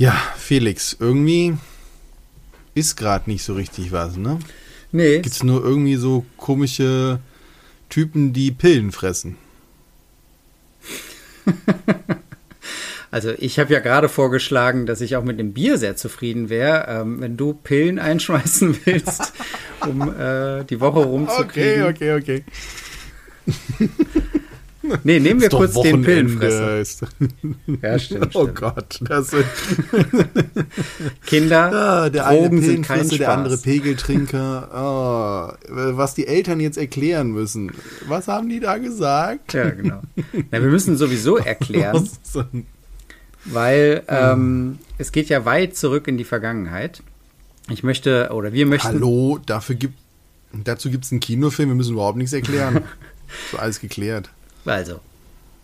Ja, Felix, irgendwie ist gerade nicht so richtig was, ne? Nee. Gibt's nur irgendwie so komische Typen, die Pillen fressen. Also ich habe ja gerade vorgeschlagen, dass ich auch mit dem Bier sehr zufrieden wäre, ähm, wenn du Pillen einschmeißen willst, um äh, die Woche rumzukriegen. Okay, okay, okay. Nee, nehmen wir kurz den Wochenende, Pillenfresser. ist- Ja, stimmt. Oh stimmt. Gott, das Kinder, ah, der eine Drogen sind kein Pillenfresser, Spaß. der andere Pegeltrinker. Ah, was die Eltern jetzt erklären müssen. Was haben die da gesagt? Ja, genau. Na, wir müssen sowieso erklären, weil ähm, es geht ja weit zurück in die Vergangenheit. Ich möchte, oder wir möchten, Hallo, dafür gibt, dazu gibt es einen Kinofilm, wir müssen überhaupt nichts erklären. so alles geklärt. Also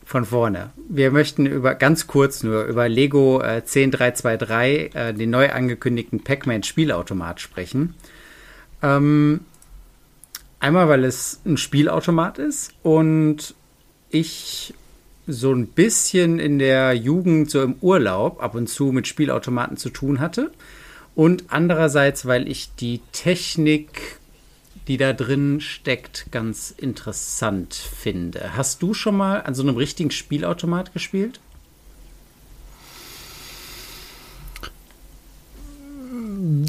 von vorne. Wir möchten über ganz kurz nur über Lego äh, 10323, äh, den neu angekündigten Pac-Man Spielautomat sprechen. Ähm, einmal, weil es ein Spielautomat ist und ich so ein bisschen in der Jugend, so im Urlaub, ab und zu mit Spielautomaten zu tun hatte. Und andererseits, weil ich die Technik, die da drin steckt, ganz interessant finde. Hast du schon mal an so einem richtigen Spielautomat gespielt?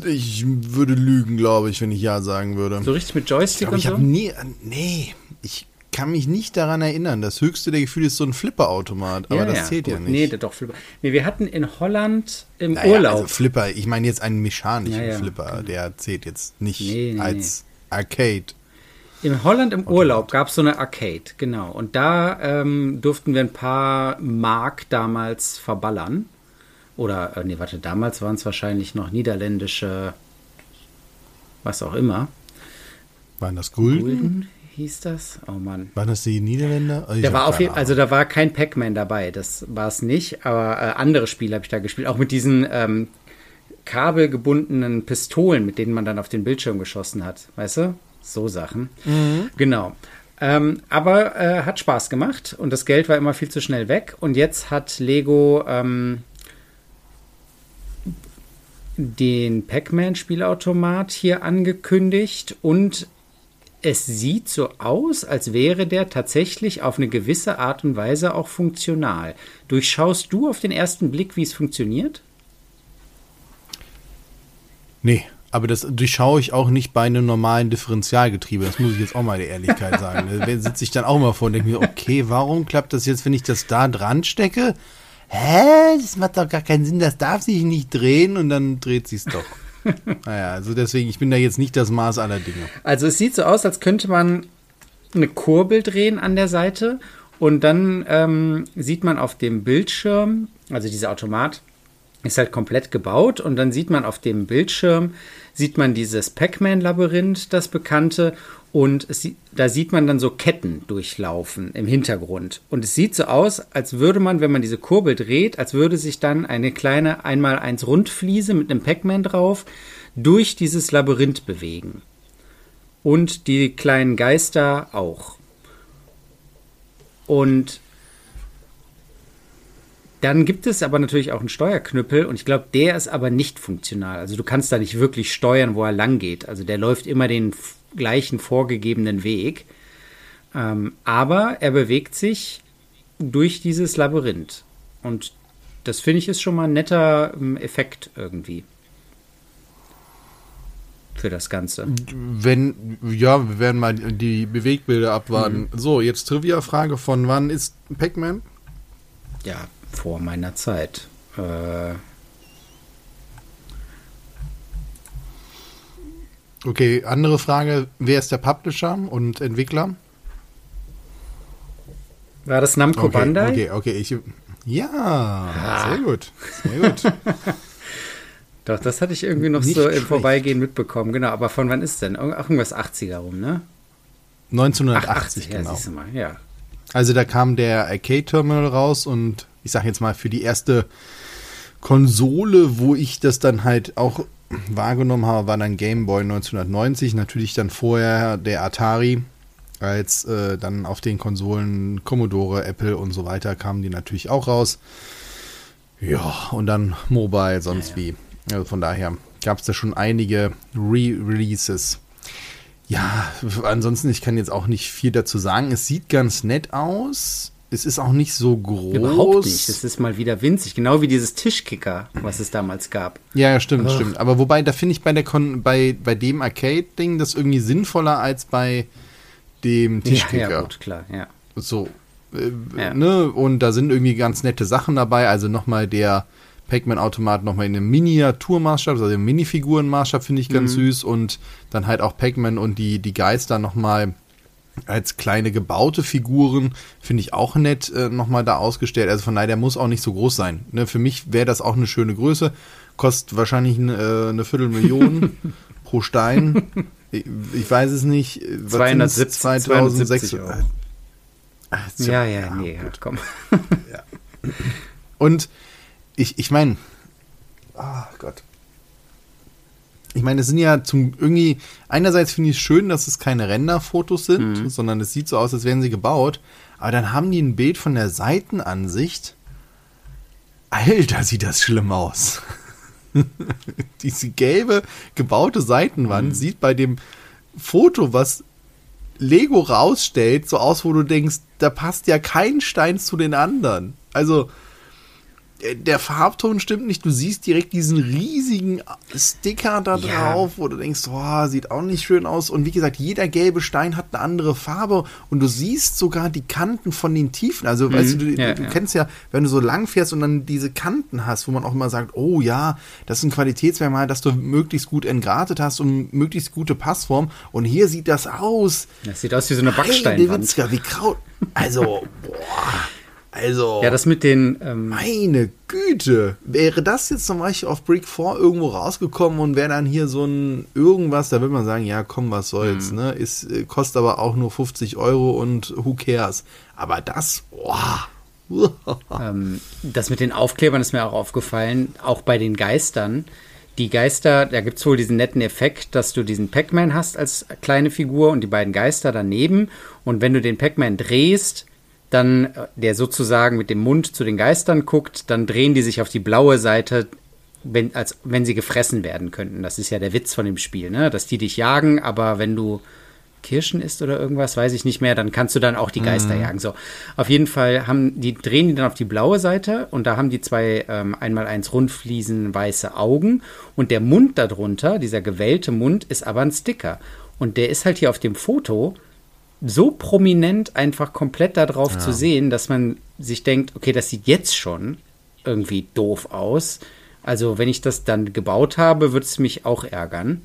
Ich würde lügen, glaube ich, wenn ich ja sagen würde. So richtig mit ich Joystick glaube, und ich so? nie, nee, ich kann mich nicht daran erinnern. Das höchste der Gefühle ist so ein Flipperautomat, aber das zählt ja gut. nicht. Nee, doch Flipper. Nee, wir hatten in Holland im Naja, Urlaub. Also Flipper, ich meine jetzt einen mechanischen Ja, ja. Flipper, der zählt jetzt nicht Nee, nee, als Arcade. In Holland im Urlaub gab es so eine Arcade, genau. Und da ähm, durften wir ein paar Mark damals verballern. Oder, äh, nee, warte, damals waren es wahrscheinlich noch niederländische, was auch immer. Waren das Gulden? Gulden hieß das? Oh Mann. Waren das die Niederländer? Also ich Da war auf jeden, also da war kein Pac-Man dabei, das war es nicht, aber äh, andere Spiele habe ich da gespielt, auch mit diesen ähm, kabelgebundenen Pistolen, mit denen man dann auf den Bildschirm geschossen hat, weißt du? So Sachen. Genau. Ähm, aber äh, hat Spaß gemacht und das Geld war immer viel zu schnell weg und jetzt hat Lego ähm, den Pac-Man-Spielautomat hier angekündigt und es sieht so aus, als wäre der tatsächlich auf eine gewisse Art und Weise auch funktional. Durchschaust du auf den ersten Blick, wie es funktioniert? Nee, aber das durchschaue ich auch nicht bei einem normalen Differentialgetriebe. Das muss ich jetzt auch mal der Ehrlichkeit sagen. Da sitze ich dann auch mal vor und denke mir, okay, warum klappt das jetzt, wenn ich das da dran stecke? Hä? Das macht doch gar keinen Sinn, das darf sich nicht drehen und dann dreht sich's doch. naja, also deswegen, ich bin da jetzt nicht das Maß aller Dinge. Also es sieht so aus, als könnte man eine Kurbel drehen an der Seite und dann ähm, sieht man auf dem Bildschirm, also dieser Automat ist halt komplett gebaut und dann sieht man auf dem Bildschirm, sieht man dieses Pac-Man-Labyrinth, das bekannte und es, da sieht man dann so Ketten durchlaufen im Hintergrund. Und es sieht so aus, als würde man, wenn man diese Kurbel dreht, als würde sich dann eine kleine 1x1 Rundfliese mit einem Pac-Man drauf durch dieses Labyrinth bewegen. Und die kleinen Geister auch. Und dann gibt es aber natürlich auch einen Steuerknüppel und ich glaube, der ist aber nicht funktional. Also du kannst da nicht wirklich steuern, wo er lang geht. Also der läuft immer den gleichen vorgegebenen Weg. Ähm, aber er bewegt sich durch dieses Labyrinth. Und das finde ich ist schon mal ein netter ähm, Effekt irgendwie. Für das Ganze. Wenn, ja, wir werden mal die Bewegbilder abwarten. So, jetzt Trivia-Frage von wann ist Pac-Man? Ja, vor meiner Zeit. Äh, Okay, andere Frage, wer ist der Publisher und Entwickler? war das Namco Okay, Bandai? okay, okay, ich, ja, sehr gut, sehr gut. Doch, das hatte ich irgendwie noch Nicht so im. Vorbeigehen mitbekommen. Genau, aber von wann ist denn? Irgendwas 80er rum, ne? 1980, ja, genau. siehst du mal, ja. Also da kam der Arcade Terminal raus und ich sag jetzt mal für die erste Konsole, wo ich das dann halt auch wahrgenommen habe, war dann Game Boy 1990. Natürlich dann vorher der Atari. Als äh, dann auf den Konsolen Commodore, Apple und so weiter kamen die natürlich auch raus. Ja, und dann Mobile, sonst wie. Also von daher gab es da schon einige Re-Releases. Ja, ansonsten, ich kann jetzt auch nicht viel dazu sagen. Es sieht ganz nett aus. Es ist auch nicht so groß. Überhaupt nicht. Es ist mal wieder winzig. Genau wie dieses Tischkicker, was es damals gab. Ja, ja stimmt, stimmt. Aber wobei, da finde ich bei, der Con bei, bei dem Arcade-Ding das irgendwie sinnvoller als bei dem Tischkicker. Ja, ja gut, klar, ja. So. Äh, ja. Ne? Und da sind irgendwie ganz nette Sachen dabei. Also nochmal der Pac-Man-Automat nochmal in einem Miniaturmaßstab, also im Minifigurenmaßstab finde ich ganz mhm. süß. Und dann halt auch Pac-Man und die, die Geister nochmal als kleine gebaute Figuren finde ich auch nett äh, nochmal da ausgestellt. Also von daher, der muss auch nicht so groß sein. Ne, für mich wäre das auch eine schöne Größe. Kostet wahrscheinlich eine, äh, eine Viertelmillion pro Stein. Ich, ich, weiß es nicht. 270, 2600 Ja, ja, ja, nee, gut. komm. ja. Und ich, ich meine, oh Gott ich meine, es sind ja zum irgendwie, einerseits finde ich es schön, dass es keine Renderfotos sind, mhm. sondern es sieht so aus, als wären sie gebaut. Aber dann haben die ein Bild von der Seitenansicht. Alter, sieht das schlimm aus. Diese gelbe gebaute Seitenwand mhm. sieht bei dem Foto, was Lego rausstellt, so aus, wo du denkst, da passt ja kein Stein zu den anderen. Also, der Farbton stimmt nicht. Du siehst direkt diesen riesigen Sticker da ja. drauf, wo du denkst, oh, sieht auch nicht schön aus. Und wie gesagt, jeder gelbe Stein hat eine andere Farbe und du siehst sogar die Kanten von den Tiefen. Also, mhm. weißt du, du, ja, du ja. kennst ja, wenn du so lang fährst und dann diese Kanten hast, wo man auch immer sagt, oh ja, das ist ein Qualitätsmerkmal, dass du möglichst gut entgratet hast und möglichst gute Passform. Und hier sieht das aus. Das sieht aus wie so eine Backsteinwand. Wie Kraut. Also, boah. Also. Ja, das mit den. Ähm meine Güte. Wäre das jetzt zum Beispiel auf Brick 4 irgendwo rausgekommen und wäre dann hier so ein irgendwas, da würde man sagen, ja, komm, was soll's, mhm. ne? Ist, äh, kostet aber auch nur 50 Euro und who cares. Aber das, boah. ähm, das mit den Aufklebern ist mir auch aufgefallen, auch bei den Geistern. Die Geister, da gibt es wohl diesen netten Effekt, dass du diesen Pac-Man hast als kleine Figur und die beiden Geister daneben. Und wenn du den Pac-Man drehst, dann äh, der sozusagen mit dem Mund zu den Geistern guckt, dann drehen die sich auf die blaue Seite, wenn, als wenn sie gefressen werden könnten. Das ist ja der Witz von dem Spiel, ne? Dass die dich jagen, aber wenn du Kirschen isst oder irgendwas, weiß ich nicht mehr, dann kannst du dann auch die Geister mhm. jagen. So, auf jeden Fall haben die drehen die dann auf die blaue Seite und da haben die zwei ähm, einmal eins Rundfliesen weiße Augen und der Mund darunter, dieser gewellte Mund, ist aber ein Sticker und der ist halt hier auf dem Foto so prominent einfach komplett darauf ja. zu sehen, dass man sich denkt, okay, das sieht jetzt schon irgendwie doof aus. Also wenn ich das dann gebaut habe, wird es mich auch ärgern.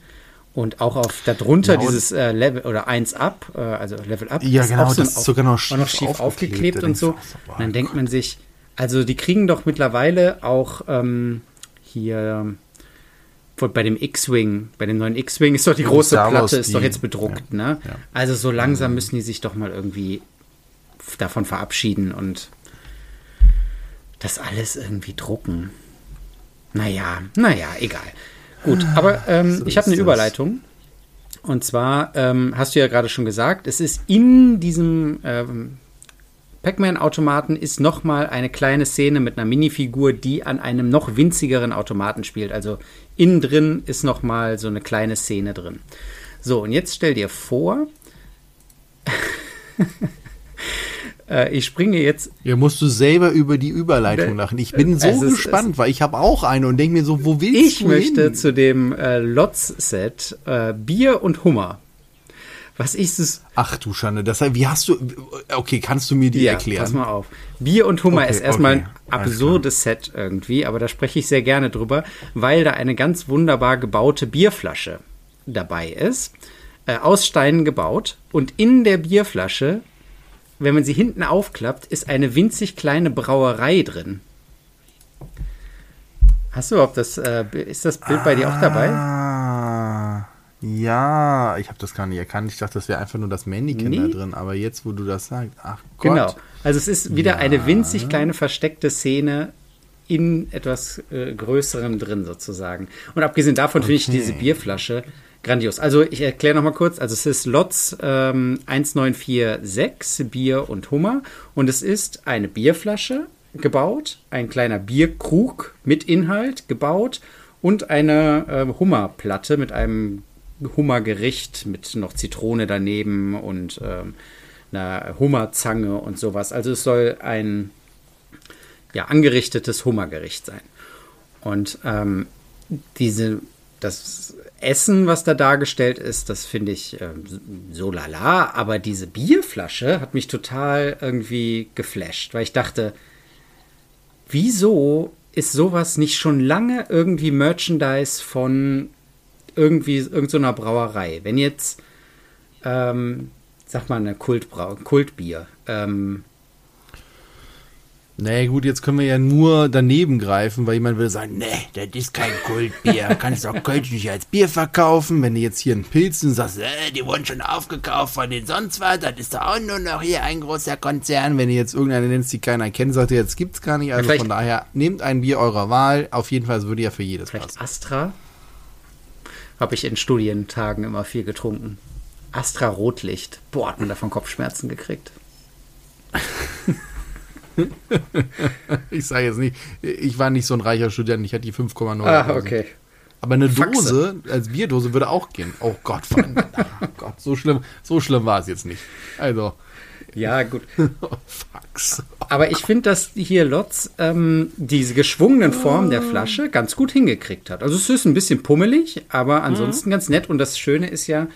Und auch auf darunter genau. dieses äh, Level oder 1 up, äh, also Level up, ja, genau, so das ist sogar noch schief, noch schief aufgeklebt und so. so und dann denkt man sich, also die kriegen doch mittlerweile auch ähm, hier bei dem X-Wing, bei dem neuen X-Wing ist doch die große Platte, ist doch jetzt bedruckt, ja, ne? Ja. Also so langsam müssen die sich doch mal irgendwie davon verabschieden und das alles irgendwie drucken. Naja, naja, egal. Gut, aber ähm, so ich habe eine Überleitung. Und zwar ähm, hast du ja gerade schon gesagt, es ist in diesem ähm, Pac-Man-Automaten ist nochmal eine kleine Szene mit einer Minifigur, die an einem noch winzigeren Automaten spielt. Also innen drin ist nochmal so eine kleine Szene drin. So, und jetzt stell dir vor, äh, ich springe jetzt. Ja, musst du selber über die Überleitung lachen. Ich bin so ist, gespannt, weil ich habe auch eine und denke mir so, wo willst ich du Ich möchte hin? zu dem äh, Lotz-Set äh, Bier und Hummer was ist es? Ach du Schande, das wie hast du okay, kannst du mir die ja, erklären? Pass mal auf. Bier und Hummer okay, ist erstmal okay, ein absurdes Set irgendwie, aber da spreche ich sehr gerne drüber, weil da eine ganz wunderbar gebaute Bierflasche dabei ist, äh, aus Steinen gebaut und in der Bierflasche, wenn man sie hinten aufklappt, ist eine winzig kleine Brauerei drin. Hast du überhaupt das, äh, ist das Bild bei dir auch dabei? Ja, ich habe das gar nicht erkannt. Ich dachte, das wäre einfach nur das Mannequin nee. da drin. Aber jetzt, wo du das sagst, ach Gott. Genau. Also es ist wieder ja. eine winzig kleine versteckte Szene in etwas äh, Größerem drin sozusagen. Und abgesehen davon okay. finde ich diese Bierflasche grandios. Also ich erkläre nochmal kurz. Also es ist Lotz ähm, 1946 Bier und Hummer. Und es ist eine Bierflasche gebaut, ein kleiner Bierkrug mit Inhalt gebaut und eine äh, Hummerplatte mit einem Hummergericht mit noch Zitrone daneben und ähm, einer Hummerzange und sowas. Also es soll ein ja, angerichtetes Hummergericht sein. Und ähm, diese, das Essen, was da dargestellt ist, das finde ich äh, so lala, aber diese Bierflasche hat mich total irgendwie geflasht, weil ich dachte, wieso ist sowas nicht schon lange irgendwie Merchandise von irgendwie irgendeiner so Brauerei? Wenn jetzt, ähm, sag mal, eine Kultbrau Kultbier, ähm, Nee, gut, jetzt können wir ja nur daneben greifen, weil jemand würde sagen, nee, das ist kein Kultbier. Kannst doch Kölsch nicht als Bier verkaufen. Wenn du jetzt hier einen Pilz und sagst, äh, die wurden schon aufgekauft von den sonst was, das ist doch auch nur noch hier ein großer Konzern. Wenn ihr jetzt irgendeine nennst, die keiner kennt, sagt ihr, jetzt gibt's gar nicht. Also von daher, nehmt ein Bier eurer Wahl. Auf jeden Fall, es würde ja für jedes vielleicht passen. Astra habe ich in Studientagen immer viel getrunken. Astra Rotlicht. Boah, hat man davon Kopfschmerzen gekriegt. ich sage jetzt nicht, ich war nicht so ein reicher Student, ich hatte die 5,9. Ah, okay. Aber eine Faxe. Dose als Bierdose würde auch gehen. Oh Gott, oh Gott, so schlimm, so schlimm war es jetzt nicht. Also, Ja, gut. oh, Fax. Aber ich finde, dass hier Lotz ähm, diese geschwungenen Formen der Flasche ganz gut hingekriegt hat. Also es ist ein bisschen pummelig, aber ansonsten ganz nett. Und das Schöne ist ja,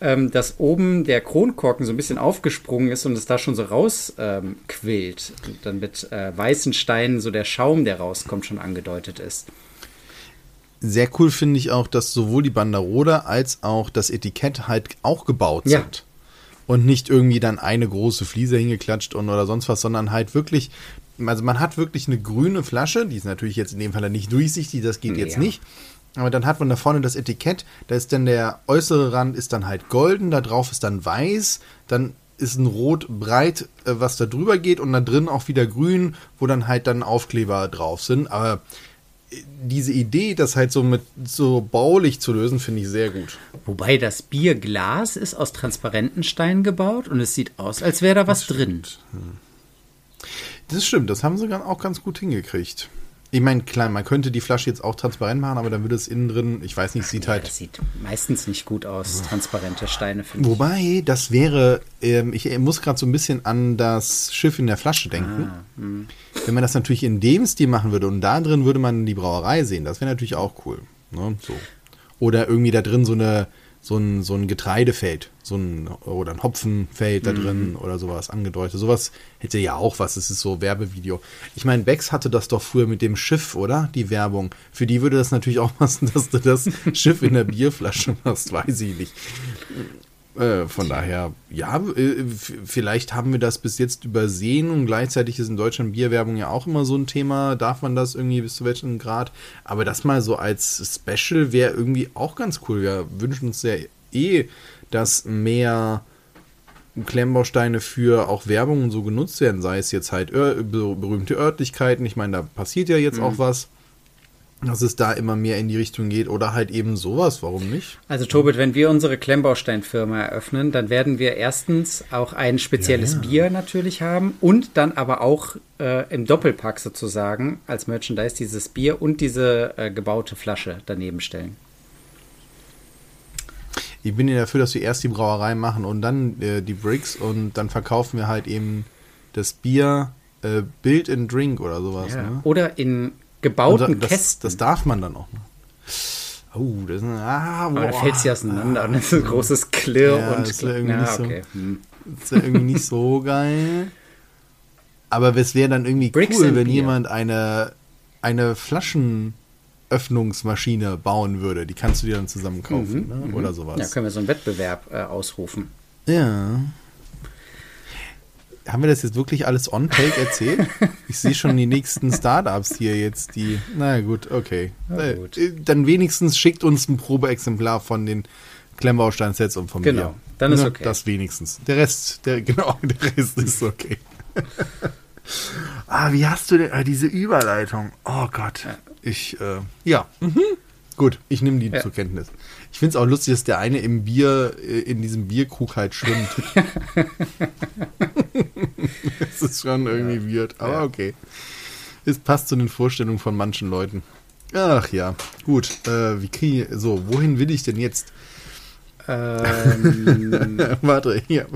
ähm, dass oben der Kronkorken so ein bisschen aufgesprungen ist und es da schon so raus ähm, dann mit äh, weißen Steinen so der Schaum, der rauskommt, schon angedeutet ist. Sehr cool finde ich auch, dass sowohl die Banderole als auch das Etikett halt auch gebaut Ja. sind. Und nicht irgendwie dann eine große Fliese hingeklatscht und oder sonst was, sondern halt wirklich, also man hat wirklich eine grüne Flasche, die ist natürlich jetzt in dem Fall nicht durchsichtig, das geht jetzt Ja. nicht. Aber dann hat man da vorne das Etikett, da ist dann der äußere Rand ist dann halt golden, da drauf ist dann weiß, dann ist ein Rot breit, äh, was da drüber geht und da drin auch wieder grün, wo dann halt dann Aufkleber drauf sind. Aber diese Idee, das halt so mit so baulich zu lösen, finde ich sehr gut. Wobei das Bierglas ist aus transparenten Steinen gebaut und es sieht aus, als wäre da was drin. Das stimmt, das haben sie dann auch ganz gut hingekriegt. Ich meine, klar, man könnte die Flasche jetzt auch transparent machen, aber dann würde es innen drin, ich weiß nicht, sieht Ja, halt. das sieht meistens nicht gut aus, transparente Steine, finde ich. Wobei, das wäre, ähm, ich muss gerade so ein bisschen an das Schiff in der Flasche denken. Wenn man das natürlich in dem Stil machen würde und da drin würde man die Brauerei sehen, das wäre natürlich auch cool. Ne? So. Oder irgendwie da drin so eine so ein, so ein Getreidefeld, so ein oder ein Hopfenfeld da drin oder sowas angedeutet. Sowas hätte ja auch was, es ist so Werbevideo. Ich meine, Bex hatte das doch früher mit dem Schiff, oder? Die Werbung. Für die würde das natürlich auch passen, dass du das Schiff in der Bierflasche machst, weiß ich nicht. Äh, von daher, ja, äh, vielleicht haben wir das bis jetzt übersehen und gleichzeitig ist in Deutschland Bierwerbung ja auch immer so ein Thema. Darf man das irgendwie bis zu welchem Grad? Aber das mal so als Special wäre irgendwie auch ganz cool. Wir wünschen uns ja eh, dass mehr Klemmbausteine für auch Werbung und so genutzt werden, sei es jetzt halt ör so berühmte Örtlichkeiten. Ich meine, da passiert ja jetzt auch was, dass es da immer mehr in die Richtung geht oder halt eben sowas. Warum nicht? Also Tobit, wenn wir unsere Klemmbausteinfirma eröffnen, dann werden wir erstens auch ein spezielles Ja, ja. Bier natürlich haben und dann aber auch äh, im Doppelpack sozusagen als Merchandise dieses Bier und diese äh, gebaute Flasche daneben stellen. Ich bin ja dafür, dass wir erst die Brauerei machen und dann äh, die Bricks und dann verkaufen wir halt eben das Bier äh, Build and Drink oder sowas. Ja. Ne? Oder in gebauten das, Kästen. das darf man dann auch. Oh, das ist ein, ah, aber da boah. fällt sie auseinander und das ist ein großes Klirr Ja, und das ist irgendwie ja, nicht so- okay. Hm. Das ist ja irgendwie nicht so geil. Aber es wäre dann irgendwie Bricks cool, wenn Beer. jemand eine, eine Flaschenöffnungsmaschine bauen würde. Die kannst du dir dann zusammen kaufen ne? oder sowas. Mhm, Ja, können wir so einen Wettbewerb äh, ausrufen. Ja. Haben wir das jetzt wirklich alles on-take erzählt? Ich sehe schon die nächsten Startups hier jetzt, die. Na gut, okay. Na Äh, gut. äh, Dann wenigstens schickt uns ein Probeexemplar von den Klemmbaustein-Sets und von Genau, mir. dann ist Ne, okay. Das wenigstens. Der Rest, der, genau, der Rest ist okay. ah, wie hast du denn ah, diese Überleitung? Oh Gott. Ich, äh, ja. Mhm. Gut, ich nehme die Ja. zur Kenntnis. Ich finde es auch lustig, dass der eine im Bier, äh, in diesem Bierkrug halt schwimmt. das ist schon irgendwie weird, aber Ja. okay. Es passt zu den Vorstellungen von manchen Leuten. Ach ja, gut. Äh, wie kriege ich, so, wohin will ich denn jetzt? Ähm. Warte, hier,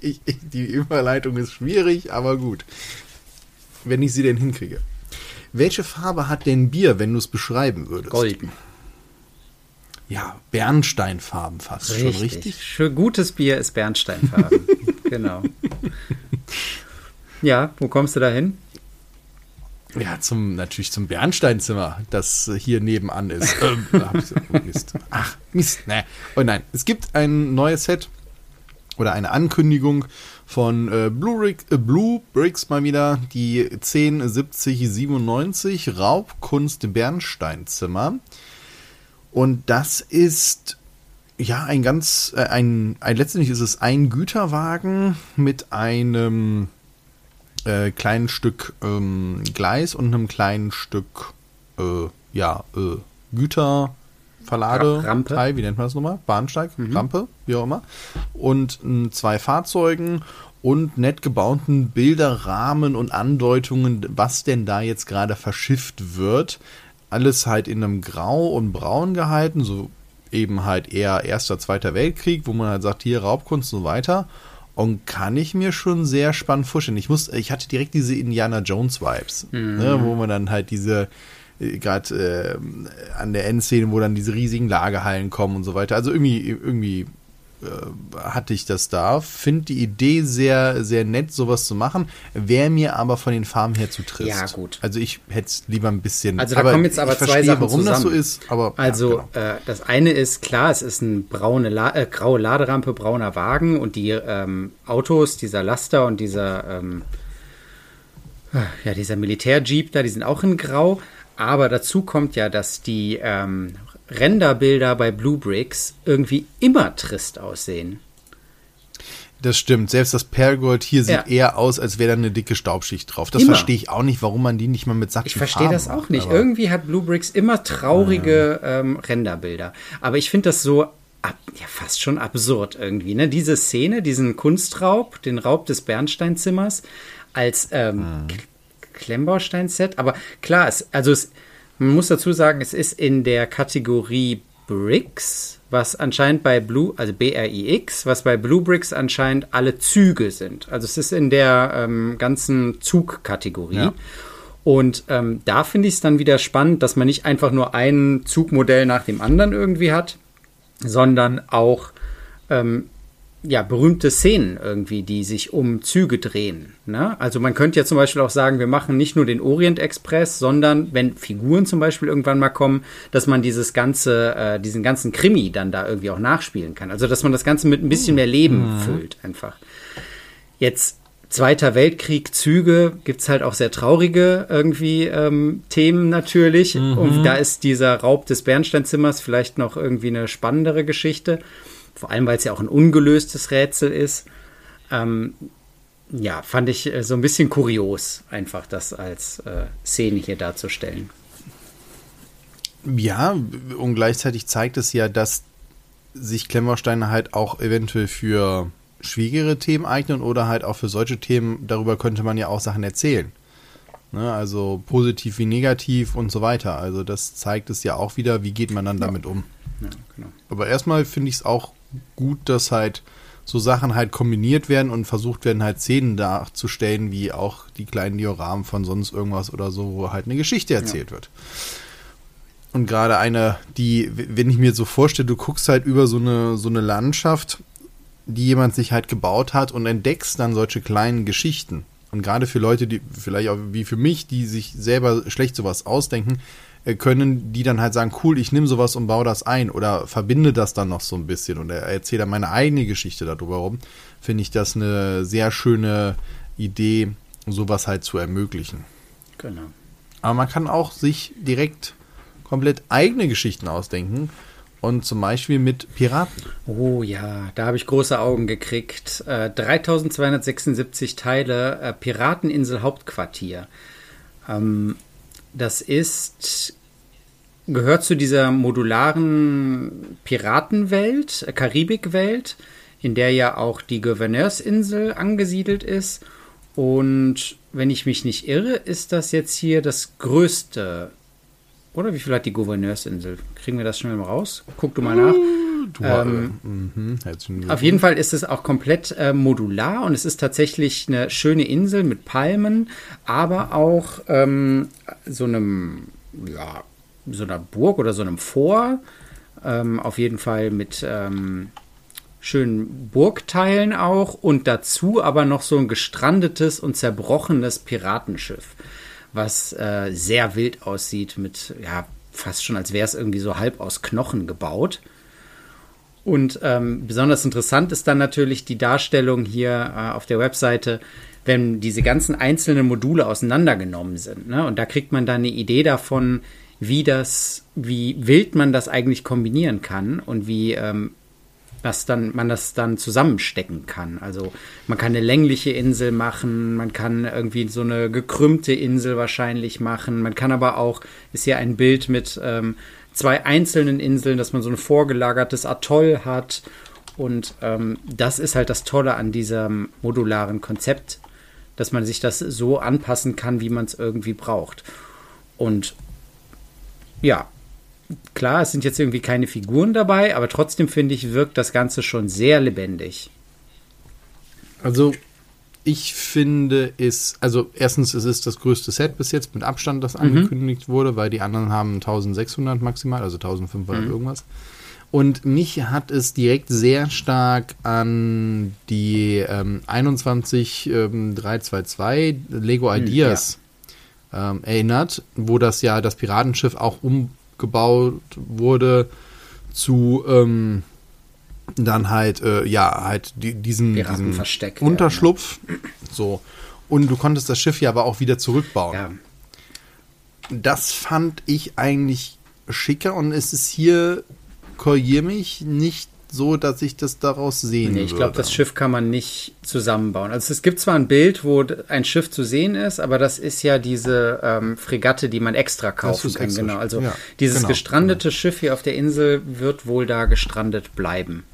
ich, ich, die Überleitung ist schwierig, aber gut. Wenn ich sie denn hinkriege. Welche Farbe hat denn Bier, wenn du es beschreiben würdest? Golden. Ja, Bernsteinfarben fast richtig. schon, richtig? Schön, gutes Bier ist Bernsteinfarben. genau. Ja, wo kommst du da hin? Ja, zum, natürlich zum Bernsteinzimmer, das hier nebenan ist. ähm, oh, Mist. Ach, Mist. Ne. Oh nein, es gibt ein neues Set oder eine Ankündigung von äh, Blue, Rick, äh, Blue Bricks mal wieder, die 107097 Raubkunst Bernsteinzimmer. Und das ist ja ein ganz, äh, ein, ein, letztendlich ist es ein Güterwagen mit einem äh, kleinen Stück ähm, Gleis und einem kleinen Stück, äh, ja, äh, Güterverlade, Rampe. Teil, wie nennt man das nochmal? Bahnsteig, mhm. Rampe, wie auch immer. Und äh, zwei Fahrzeugen und nett gebauten Bilderrahmen und Andeutungen, was denn da jetzt gerade verschifft wird. Alles halt in einem Grau und Braun gehalten, so eben halt eher Erster, Zweiter Weltkrieg, wo man halt sagt, hier Raubkunst und so weiter. Und kann ich mir schon sehr spannend vorstellen. Ich muss, ich hatte direkt diese Indiana Jones Vibes, mhm. ne, wo man dann halt diese gerade äh, an der Endszene, wo dann diese riesigen Lagerhallen kommen und so weiter. Also irgendwie irgendwie äh, hatte ich das da. Finde die Idee sehr, sehr nett, sowas zu machen. Wäre mir aber von den Farben her zu trist. Ja, gut. Also ich hätte es lieber ein bisschen. Also da kommen jetzt aber zwei verstehe, Sachen warum zusammen. das so ist. Aber, also ja, genau. äh, das eine ist klar, es ist eine braune La äh, graue Laderampe, brauner Wagen und die ähm, Autos, dieser Laster und dieser ähm, ja, dieser Militärjeep da, die sind auch in Grau. Aber dazu kommt ja, dass die ähm, Renderbilder bei Blue Bricks irgendwie immer trist aussehen. Das stimmt. Selbst das Pergold hier sieht ja. eher aus, als wäre da eine dicke Staubschicht drauf. Das verstehe ich auch nicht, warum man die nicht mal mit Sachen Ich verstehe das auch nicht. Irgendwie hat Blue Bricks immer traurige ja. ähm, Renderbilder. Aber ich finde das so ab, ja, fast schon absurd irgendwie. Ne? Diese Szene, diesen Kunstraub, den Raub des Bernsteinzimmers als ähm, mhm. Klemmbaustein-Set. Aber klar, es, also es man muss dazu sagen, es ist in der Kategorie Bricks, was anscheinend bei Blue, also B-R-I-X, was bei Blue Bricks anscheinend alle Züge sind. Also es ist in der ähm, ganzen Zugkategorie. Ja. Und ähm, da finde ich es dann wieder spannend, dass man nicht einfach nur ein Zugmodell nach dem anderen irgendwie hat, sondern auch ähm, ja, berühmte Szenen irgendwie, die sich um Züge drehen. Ne? Also man könnte ja zum Beispiel auch sagen, wir machen nicht nur den Orient Express, sondern wenn Figuren zum Beispiel irgendwann mal kommen, dass man dieses ganze, äh, diesen ganzen Krimi dann da irgendwie auch nachspielen kann. Also dass man das Ganze mit ein bisschen mehr Leben mhm. füllt einfach. Jetzt Zweiter Weltkrieg, Züge, gibt's halt auch sehr traurige irgendwie ähm, Themen natürlich. Mhm. Und da ist dieser Raub des Bernsteinzimmers vielleicht noch irgendwie eine spannendere Geschichte. Vor allem, weil es ja auch ein ungelöstes Rätsel ist. Ähm, ja, fand ich äh, so ein bisschen kurios, einfach das als äh, Szene hier darzustellen. Ja, und gleichzeitig zeigt es ja, dass sich Klemmersteine halt auch eventuell für schwierigere Themen eignen oder halt auch für solche Themen, darüber könnte man ja auch Sachen erzählen. Ne, also positiv wie negativ und so weiter. Also das zeigt es ja auch wieder, wie geht man dann damit um. Ja, genau. Aber erstmal finde ich es auch gut, dass halt so Sachen halt kombiniert werden und versucht werden, halt Szenen darzustellen, wie auch die kleinen Dioramen von sonst irgendwas oder so, wo halt eine Geschichte erzählt ja. wird. Und gerade eine, die, wenn ich mir so vorstelle, du guckst halt über so eine, so eine Landschaft, die jemand sich halt gebaut hat und entdeckst dann solche kleinen Geschichten. Und gerade für Leute, die vielleicht auch wie für mich, die sich selber schlecht sowas ausdenken, können die dann halt sagen, cool, ich nehme sowas und baue das ein oder verbinde das dann noch so ein bisschen und erzähle dann meine eigene Geschichte darüber rum, finde ich das eine sehr schöne Idee, sowas halt zu ermöglichen. Genau. Aber man kann auch sich direkt komplett eigene Geschichten ausdenken und zum Beispiel mit Piraten. Oh ja, da habe ich große Augen gekriegt. Äh, 3276 Teile, äh, Pirateninsel Hauptquartier. Ähm, das ist gehört zu dieser modularen Piratenwelt, äh, Karibikwelt, in der ja auch die Gouverneursinsel angesiedelt ist. Und wenn ich mich nicht irre, ist das jetzt hier das größte. Oder wie viel hat die Gouverneursinsel? Kriegen wir das schnell mal raus? Guck du mal nach. Du, Ähm, mhm, herzlichen Auf jeden Fall ist es auch komplett äh, modular und es ist tatsächlich eine schöne Insel mit Palmen, aber auch ähm, so einem, ja, so einer Burg oder so einem Fort. Ähm, auf jeden Fall mit ähm, schönen Burgteilen auch und dazu aber noch so ein gestrandetes und zerbrochenes Piratenschiff, was äh, sehr wild aussieht mit, ja, fast schon als wäre es irgendwie so halb aus Knochen gebaut. Und ähm, besonders interessant ist dann natürlich die Darstellung hier äh, auf der Webseite, wenn diese ganzen einzelnen Module auseinandergenommen sind. Ne? Und da kriegt man dann eine Idee davon, wie das, wie wild man das eigentlich kombinieren kann und wie ähm, was dann, man das dann zusammenstecken kann. Also man kann eine längliche Insel machen, man kann irgendwie so eine gekrümmte Insel wahrscheinlich machen, man kann aber auch, ist hier ein Bild mit ähm, zwei einzelnen Inseln, dass man so ein vorgelagertes Atoll hat. Und ähm, das ist halt das Tolle an diesem modularen Konzept, dass man sich das so anpassen kann, wie man es irgendwie braucht. Und ja, klar, es sind jetzt irgendwie keine Figuren dabei, aber trotzdem finde ich, wirkt das Ganze schon sehr lebendig. Also, ich finde es, also erstens, es ist das größte Set bis jetzt mit Abstand, das angekündigt wurde, weil die anderen haben 1600 maximal, also 1500 irgendwas. Und mich hat es direkt sehr stark an die ähm, 21322 Lego Ideas ähm, erinnert, wo das ja das Piratenschiff auch umgebaut wurde zu ähm, dann halt, äh, ja, halt die, diesen, diesen Piratenversteck, ja, Unterschlupf. So. Und du konntest das Schiff ja aber auch wieder zurückbauen. Ja, Das fand ich eigentlich schicker und es ist hier, korrigier mich, nicht so, dass ich das daraus sehen nee, ich glaube, das Schiff kann man nicht zusammenbauen. Also es gibt zwar ein Bild, wo ein Schiff zu sehen ist, aber das ist ja diese ähm, Fregatte, die man extra kaufen kann. extra. Genau. Also Ja, dieses genau, gestrandete Schiff hier auf der Insel wird wohl da gestrandet bleiben.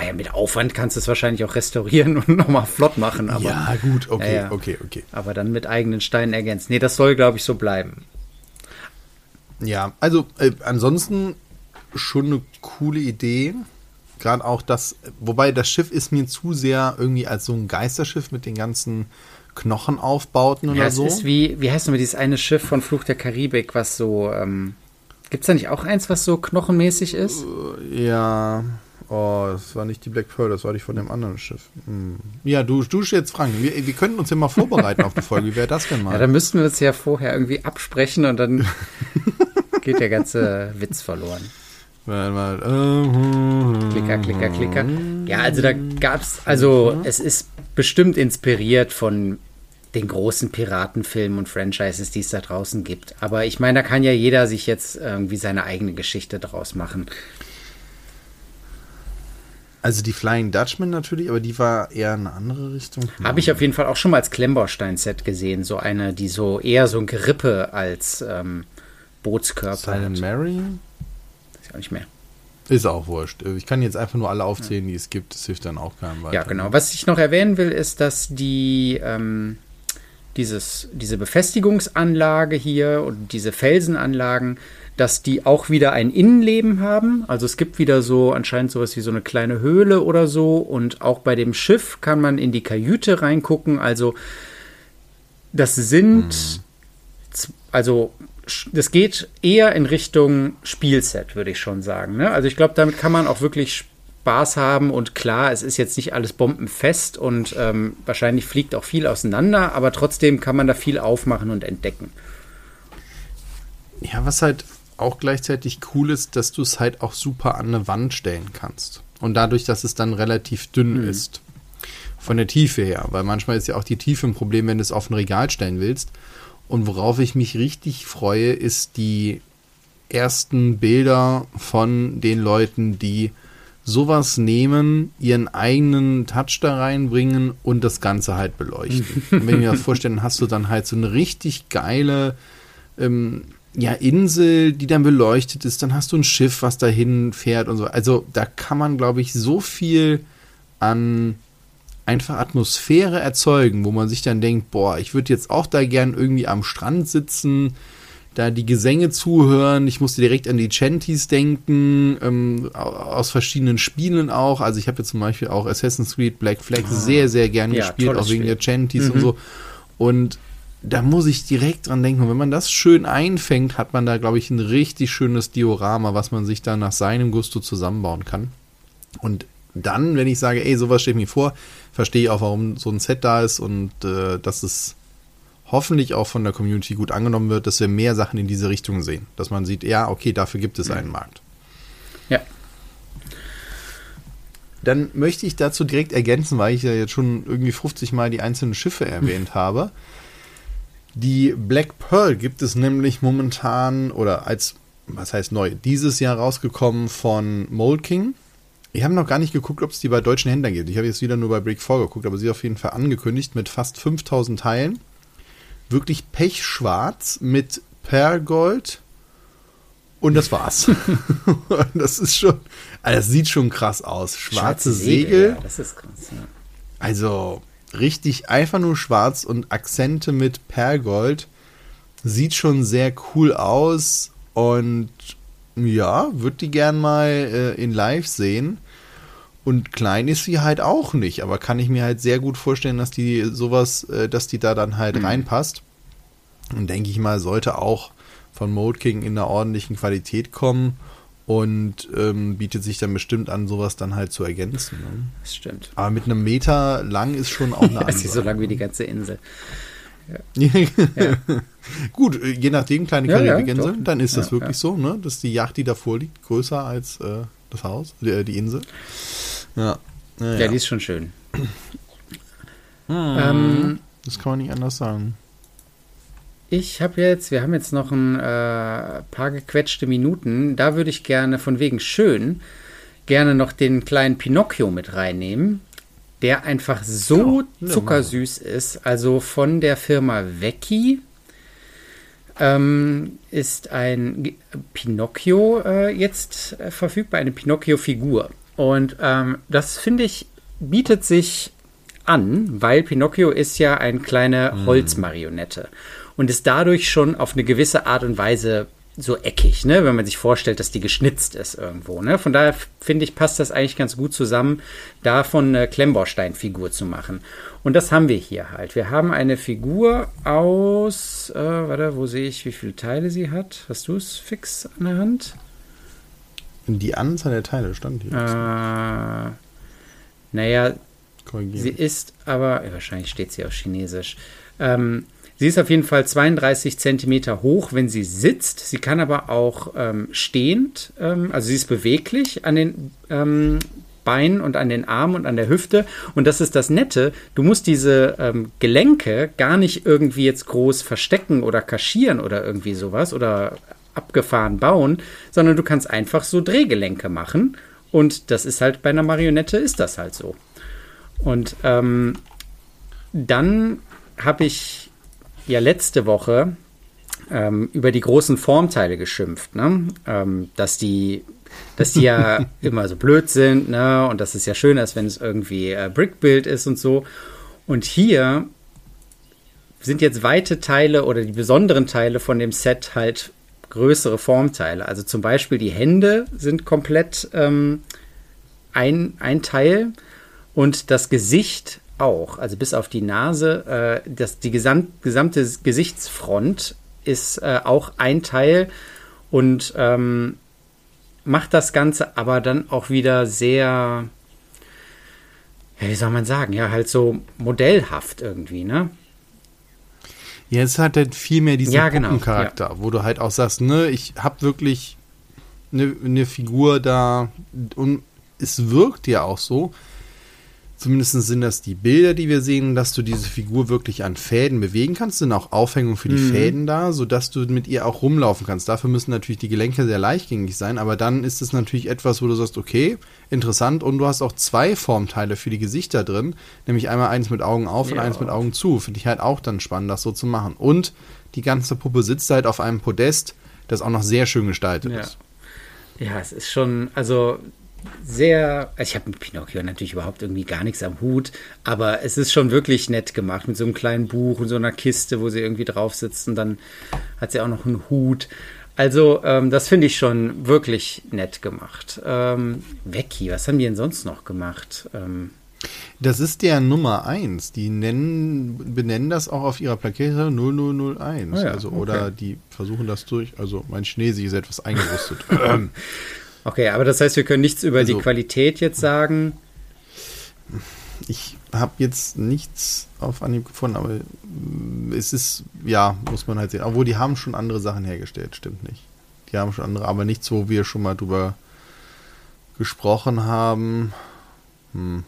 Ah ja, mit Aufwand kannst du es wahrscheinlich auch restaurieren und nochmal flott machen, aber, ja, gut, okay, Ja, ja. okay, okay. aber dann mit eigenen Steinen ergänzen. Nee, das soll, glaube ich, so bleiben. Ja, also äh, ansonsten schon eine coole Idee. Gerade auch das, wobei das Schiff ist mir zu sehr irgendwie als so ein Geisterschiff mit den ganzen Knochenaufbauten oder Ja, es so. ist wie, wie heißt nochmal dieses eine Schiff von Fluch der Karibik, was so, ähm, gibt es da nicht auch eins, was so knochenmäßig ist? Ja. Oh, das war nicht die Black Pearl, das war die von dem anderen Schiff. Hm. Ja, du, du jetzt Frank. Wir, wir könnten uns ja mal vorbereiten auf die Folge. Wie wäre das denn mal? Ja, dann müssten wir uns ja vorher irgendwie absprechen und dann geht der ganze Witz verloren. Warte mal. äh, Klicker, klicker, klicker. Ja, also da gab's, also es ist bestimmt inspiriert von den großen Piratenfilmen und Franchises, die es da draußen gibt. Aber ich meine, da kann ja jeder sich jetzt irgendwie seine eigene Geschichte draus machen. Also die Flying Dutchman natürlich, aber die war eher eine andere Richtung. Habe ich auf jeden Fall auch schon mal als Klemmbaustein-Set gesehen. So eine, die so eher so ein Gerippe als ähm, Bootskörper Silent hat. Mary? Weiß ich auch nicht mehr. Ist auch wurscht. Ich kann jetzt einfach nur alle aufzählen, die es gibt. Das hilft dann auch keinem weiter. Ja, genau. Was ich noch erwähnen will, ist, dass die ähm, dieses, diese Befestigungsanlage hier und diese Felsenanlagen, dass die auch wieder ein Innenleben haben. Also es gibt wieder so anscheinend sowas wie so eine kleine Höhle oder so. Und auch bei dem Schiff kann man in die Kajüte reingucken. Also das sind, z- also das geht eher in Richtung Spielset, würde ich schon sagen. Ne? Also ich glaube, damit kann man auch wirklich Spaß haben und klar, es ist jetzt nicht alles bombenfest und ähm, wahrscheinlich fliegt auch viel auseinander, aber trotzdem kann man da viel aufmachen und entdecken. Ja, was halt auch gleichzeitig cool ist, dass du es halt auch super an eine Wand stellen kannst. Und dadurch, dass es dann relativ dünn ist. Von der Tiefe her. Weil manchmal ist ja auch die Tiefe ein Problem, wenn du es auf ein Regal stellen willst. Und worauf ich mich richtig freue, ist die ersten Bilder von den Leuten, die sowas nehmen, ihren eigenen Touch da reinbringen und das Ganze halt beleuchten. Und wenn ich mir das vorstelle, dann hast du dann halt so eine richtig geile ähm, ja, Insel, die dann beleuchtet ist, dann hast du ein Schiff, was dahin fährt und so. Also da kann man, glaube ich, so viel an, einfach Atmosphäre erzeugen, wo man sich dann denkt, boah, ich würde jetzt auch da gern irgendwie am Strand sitzen, da die Gesänge zuhören. Ich musste direkt an die Chanties denken, ähm, aus verschiedenen Spielen auch. Also ich habe jetzt zum Beispiel auch Assassin's Creed Black Flag ah. sehr, sehr gern ja, gespielt, auch wegen Spiel. der Chanties mhm. und so. Und da muss ich direkt dran denken. Und wenn man das schön einfängt, hat man da, glaube ich, ein richtig schönes Diorama, was man sich dann nach seinem Gusto zusammenbauen kann. Und dann, wenn ich sage, ey, sowas steht mir vor, verstehe ich auch, warum so ein Set da ist und äh, dass es hoffentlich auch von der Community gut angenommen wird, dass wir mehr Sachen in diese Richtung sehen. Dass man sieht, ja, okay, dafür gibt es einen Markt. Ja. Dann möchte ich dazu direkt ergänzen, weil ich ja jetzt schon irgendwie 50 Mal die einzelnen Schiffe erwähnt habe. Die Black Pearl gibt es nämlich momentan oder als, was heißt neu, dieses Jahr rausgekommen von Mold King. Ich habe noch gar nicht geguckt, ob es die bei deutschen Händlern gibt. Ich habe jetzt wieder nur bei Break 4 geguckt, aber sie ist auf jeden Fall angekündigt mit fast 5000 Teilen. Wirklich pechschwarz mit Perlgold. Und das war's. das ist schon, also das sieht schon krass aus. Schwarze, Schwarze Segel. Segel. Ja, das ist krass, ja. Also richtig einfach nur schwarz und Akzente mit Perlgold. Sieht schon sehr cool aus und ja, würde die gern mal äh, in live sehen. Und klein ist sie halt auch nicht, aber kann ich mir halt sehr gut vorstellen, dass die sowas, äh, dass die da dann halt mhm. reinpasst. Und denke ich mal, sollte auch von Mode King in einer ordentlichen Qualität kommen und ähm, bietet sich dann bestimmt an, sowas dann halt zu ergänzen. Ne? Das stimmt. Aber mit einem Meter lang ist schon auch eine andere. ist so lang wie die ganze Insel. Ja. ja. Gut, je nachdem, kleine Karibikinsel, ja, dann ist das wirklich so, ne? dass die Yacht, die davor liegt, größer als äh, das Haus, die, äh, die Insel. Ja. Ja, die ist schon schön. Hm. Ähm, das kann man nicht anders sagen. Ich habe jetzt, wir haben jetzt noch ein äh, paar gequetschte Minuten. Da würde ich gerne von wegen schön gerne noch den kleinen Pinocchio mit reinnehmen der einfach so ja, zuckersüß ist. Also von der Firma Vecchi ähm, ist ein Pinocchio äh, jetzt äh, verfügbar, eine Pinocchio-Figur. Und ähm, das finde ich bietet sich an, weil Pinocchio ist ja eine kleine mhm. Holzmarionette und ist dadurch schon auf eine gewisse Art und Weise so eckig, ne? wenn man sich vorstellt, dass die geschnitzt ist irgendwo. Ne? Von daher finde ich, passt das eigentlich ganz gut zusammen, davon eine Klemmbaustein-Figur zu machen. Und das haben wir hier halt. Wir haben eine Figur aus, äh, warte, wo sehe ich, wie viele Teile sie hat? Hast du es fix an der Hand? Die Anzahl der Teile stand hier. Äh, naja, sie ist aber, wahrscheinlich steht sie auf Chinesisch. Ähm, Sie ist auf jeden Fall 32 Zentimeter hoch, wenn sie sitzt. Sie kann aber auch ähm, stehend, ähm, also sie ist beweglich an den ähm, Beinen und an den Armen und an der Hüfte. Und das ist das Nette. Du musst diese ähm, Gelenke gar nicht irgendwie jetzt groß verstecken oder kaschieren oder irgendwie sowas oder abgefahren bauen, sondern du kannst einfach so Drehgelenke machen. Und das ist halt bei einer Marionette ist das halt so. Und ähm, dann habe ich ja letzte Woche ähm, über die großen Formteile geschimpft, ne? Ähm, dass die dass die ja immer so blöd sind, ne? Und dass es ja schön ist, wenn es irgendwie äh, Brickbuild ist und so. Und hier sind jetzt weite Teile oder die besonderen Teile von dem Set halt größere Formteile. Also zum Beispiel die Hände sind komplett ähm, ein, ein Teil und das Gesicht auch. Also bis auf die Nase, äh, das, die gesamt, gesamte Gesichtsfront ist äh, auch ein Teil und ähm, macht das Ganze aber dann auch wieder sehr, ja, wie soll man sagen, ja, halt so modellhaft irgendwie, ne? Ja, es hat halt viel mehr diesen ja, genau, Puppencharakter, ja. wo du halt auch sagst, ne, ich habe wirklich eine, eine Figur da und es wirkt ja auch so, Zumindest sind das die Bilder, die wir sehen, dass du diese Figur wirklich an Fäden bewegen kannst. Sind auch Aufhängungen für die mhm. Fäden da, sodass du mit ihr auch rumlaufen kannst. Dafür müssen natürlich die Gelenke sehr leichtgängig sein, aber dann ist es natürlich etwas, wo du sagst, okay, interessant. Und du hast auch zwei Formteile für die Gesichter drin, nämlich einmal eins mit Augen auf ja. und eins mit Augen zu. Finde ich halt auch dann spannend, das so zu machen. Und die ganze Puppe sitzt halt auf einem Podest, das auch noch sehr schön gestaltet ja. ist. Ja, es ist schon, also sehr, ich habe mit Pinocchio natürlich überhaupt irgendwie gar nichts am Hut, aber es ist schon wirklich nett gemacht mit so einem kleinen Buch und so einer Kiste, wo sie irgendwie drauf sitzt und dann hat sie auch noch einen Hut. Also ähm, das finde ich schon wirklich nett gemacht. Ähm, Becky, was haben die denn sonst noch gemacht? Ähm, das ist der Nummer 1. Die nennen, benennen das auch auf ihrer Plakette 0001. Ah ja, also, okay. Oder die versuchen das durch. Also mein Chinesisch ist etwas eingerüstet. okay, aber das heißt, wir können nichts über also, die Qualität jetzt sagen. Ich habe jetzt nichts auf Anhieb gefunden, aber es ist, ja, muss man halt sehen. Obwohl, die haben schon andere Sachen hergestellt, stimmt nicht. Die haben schon andere, aber nichts, wo wir schon mal drüber gesprochen haben. Hm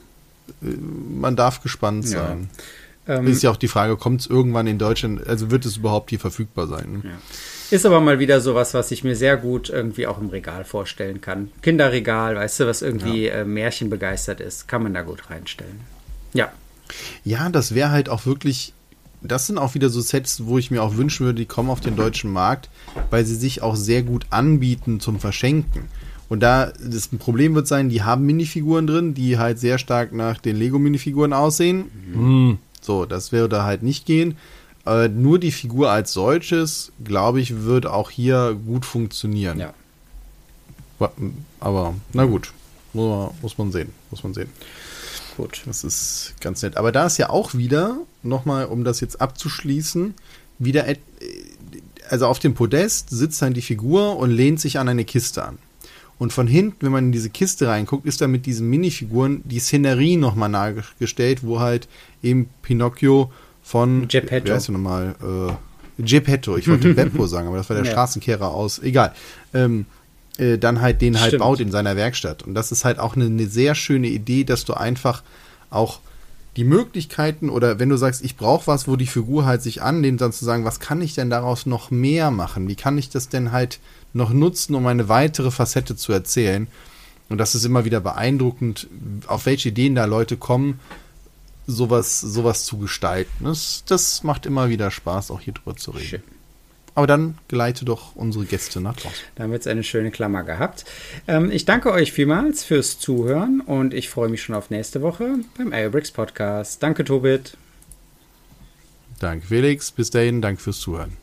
man darf gespannt sein. Ja. Ähm, ist ja auch die Frage, kommt es irgendwann in Deutschland, also wird es überhaupt hier verfügbar sein? Ja. Ist aber mal wieder sowas, was ich mir sehr gut irgendwie auch im Regal vorstellen kann. Kinderregal, weißt du, was irgendwie ja. äh, Märchen begeistert ist, kann man da gut reinstellen. Ja. Ja, das wäre halt auch wirklich das sind auch wieder so Sets, wo ich mir auch wünschen würde, die kommen auf den deutschen Markt, weil sie sich auch sehr gut anbieten zum Verschenken. Und da das Problem wird sein, die haben Minifiguren drin, die halt sehr stark nach den Lego-Minifiguren aussehen. Mhm. So, das würde halt nicht gehen. Äh, nur die Figur als solches, glaube ich, wird auch hier gut funktionieren. Ja. Aber, na gut, muss man, muss man sehen. Muss man sehen. Gut. Das ist ganz nett. Aber da ist ja auch wieder, nochmal, um das jetzt abzuschließen, wieder, also auf dem Podest sitzt dann die Figur und lehnt sich an eine Kiste an. Und von hinten, wenn man in diese Kiste reinguckt, ist da mit diesen Minifiguren die Szenerie nochmal nahegestellt, wo halt eben Pinocchio von Geppetto. Wer ist der nochmal? Äh, Geppetto, ich wollte Beppo sagen, aber das war der ja. Straßenkehrer aus, egal. Ähm, äh, dann halt den halt Stimmt. baut in seiner Werkstatt. Und das ist halt auch eine, eine sehr schöne Idee, dass du einfach auch die Möglichkeiten oder wenn du sagst, ich brauche was, wo die Figur halt sich anlehnt, dann zu sagen, was kann ich denn daraus noch mehr machen? Wie kann ich das denn halt noch nutzen, um eine weitere Facette zu erzählen. Und das ist immer wieder beeindruckend, auf welche Ideen da Leute kommen, sowas, sowas zu gestalten. Das, das macht immer wieder Spaß, auch hier drüber zu reden. Schön. Aber dann geleite doch unsere Gäste nach draußen. Da haben wir jetzt eine schöne Klammer gehabt. Ähm, ich danke euch vielmals fürs Zuhören und ich freue mich schon auf nächste Woche beim Aerobricks Podcast. Danke, Tobit. Danke, Felix. Bis dahin, danke fürs Zuhören.